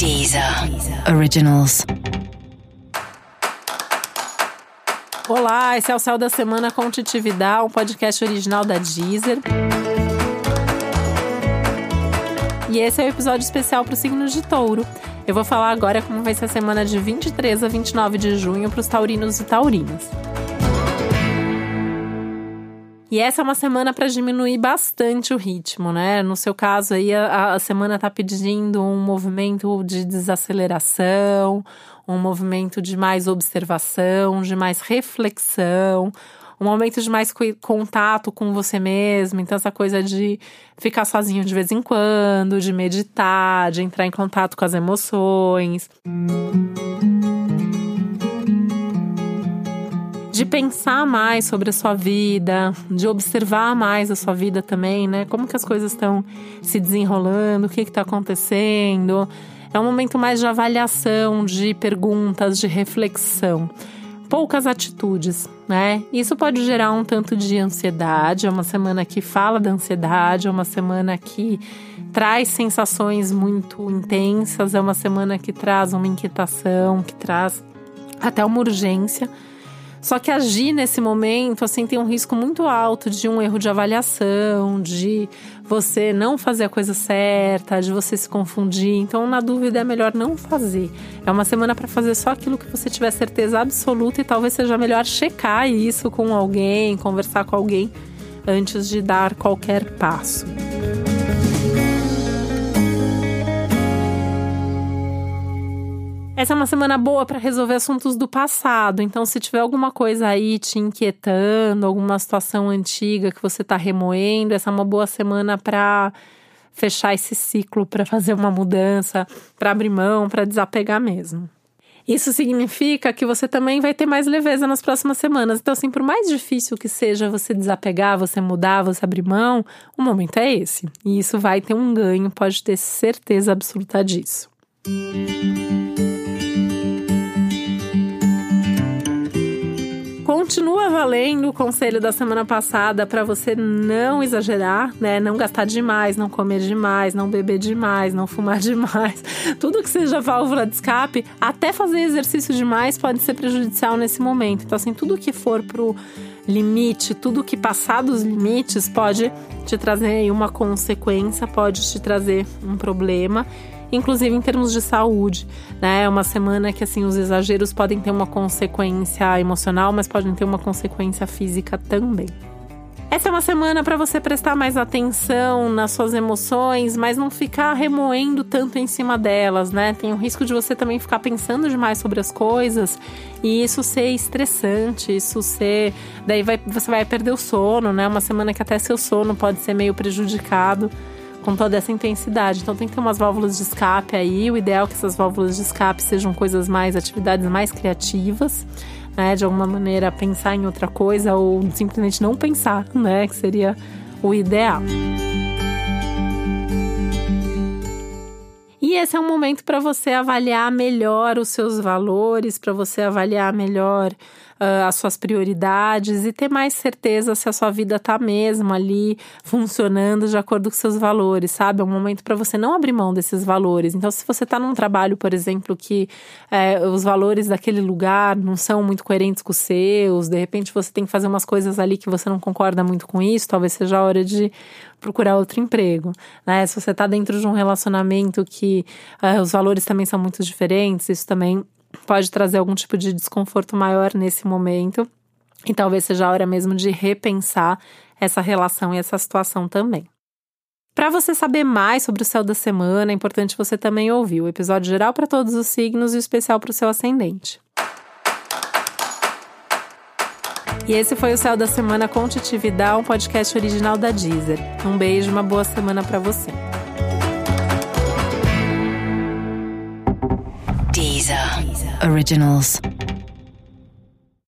Deezer Originals. Olá, esse é o Céu da Semana com Titividade, um podcast original da Deezer. E esse é o episódio especial para o signo de touro. Eu vou falar agora como vai ser a semana de 23 a 29 de junho para os taurinos e taurinas. E essa é uma semana para diminuir bastante o ritmo, né? No seu caso aí, a, a semana está pedindo um movimento de desaceleração, um movimento de mais observação, de mais reflexão, um momento de mais contato com você mesmo. Então, essa coisa de ficar sozinho de vez em quando, de meditar, de entrar em contato com as emoções. De pensar mais sobre a sua vida, de observar mais a sua vida também, né? Como que as coisas estão se desenrolando, o que está acontecendo. É um momento mais de avaliação, de perguntas, de reflexão. Poucas atitudes, né? Isso pode gerar um tanto de ansiedade. É uma semana que fala da ansiedade, é uma semana que traz sensações muito intensas, é uma semana que traz uma inquietação, que traz até uma urgência. Só que agir nesse momento, assim, tem um risco muito alto de um erro de avaliação, de você não fazer a coisa certa, de você se confundir. Então, na dúvida, é melhor não fazer. É uma semana para fazer só aquilo que você tiver certeza absoluta e talvez seja melhor checar isso com alguém, conversar com alguém antes de dar qualquer passo. Essa é uma semana boa para resolver assuntos do passado. Então, se tiver alguma coisa aí te inquietando, alguma situação antiga que você está remoendo, essa é uma boa semana para fechar esse ciclo, para fazer uma mudança, para abrir mão, para desapegar mesmo. Isso significa que você também vai ter mais leveza nas próximas semanas. Então, assim, por mais difícil que seja você desapegar, você mudar, você abrir mão, o momento é esse. E isso vai ter um ganho, pode ter certeza absoluta disso. Continua valendo o conselho da semana passada para você não exagerar, né? Não gastar demais, não comer demais, não beber demais, não fumar demais. Tudo que seja válvula de escape, até fazer exercício demais pode ser prejudicial nesse momento. Então, assim, tudo que for pro limite, tudo que passar dos limites pode te trazer uma consequência, pode te trazer um problema inclusive em termos de saúde, né? É uma semana que assim os exageros podem ter uma consequência emocional, mas podem ter uma consequência física também. Essa é uma semana para você prestar mais atenção nas suas emoções, mas não ficar remoendo tanto em cima delas, né? Tem o risco de você também ficar pensando demais sobre as coisas e isso ser estressante, isso ser. Daí vai, você vai perder o sono, né? Uma semana que até seu sono pode ser meio prejudicado com toda essa intensidade. Então tem que ter umas válvulas de escape aí. O ideal é que essas válvulas de escape sejam coisas mais, atividades mais criativas, né? De alguma maneira pensar em outra coisa ou simplesmente não pensar, né? Que seria o ideal. E esse é um momento para você avaliar melhor os seus valores, para você avaliar melhor uh, as suas prioridades e ter mais certeza se a sua vida está mesmo ali funcionando de acordo com seus valores, sabe? É um momento para você não abrir mão desses valores. Então, se você está num trabalho, por exemplo, que é, os valores daquele lugar não são muito coerentes com os seus, de repente você tem que fazer umas coisas ali que você não concorda muito com isso, talvez seja a hora de procurar outro emprego, né? Se você está dentro de um relacionamento que uh, os valores também são muito diferentes, isso também pode trazer algum tipo de desconforto maior nesse momento. E talvez seja a hora mesmo de repensar essa relação e essa situação também. Para você saber mais sobre o céu da semana, é importante você também ouvir o episódio geral para todos os signos e o especial para o seu ascendente. E esse foi o Céu da Semana com Titividade, um podcast original da Deezer. Um beijo, uma boa semana para você. Deezer. Originals.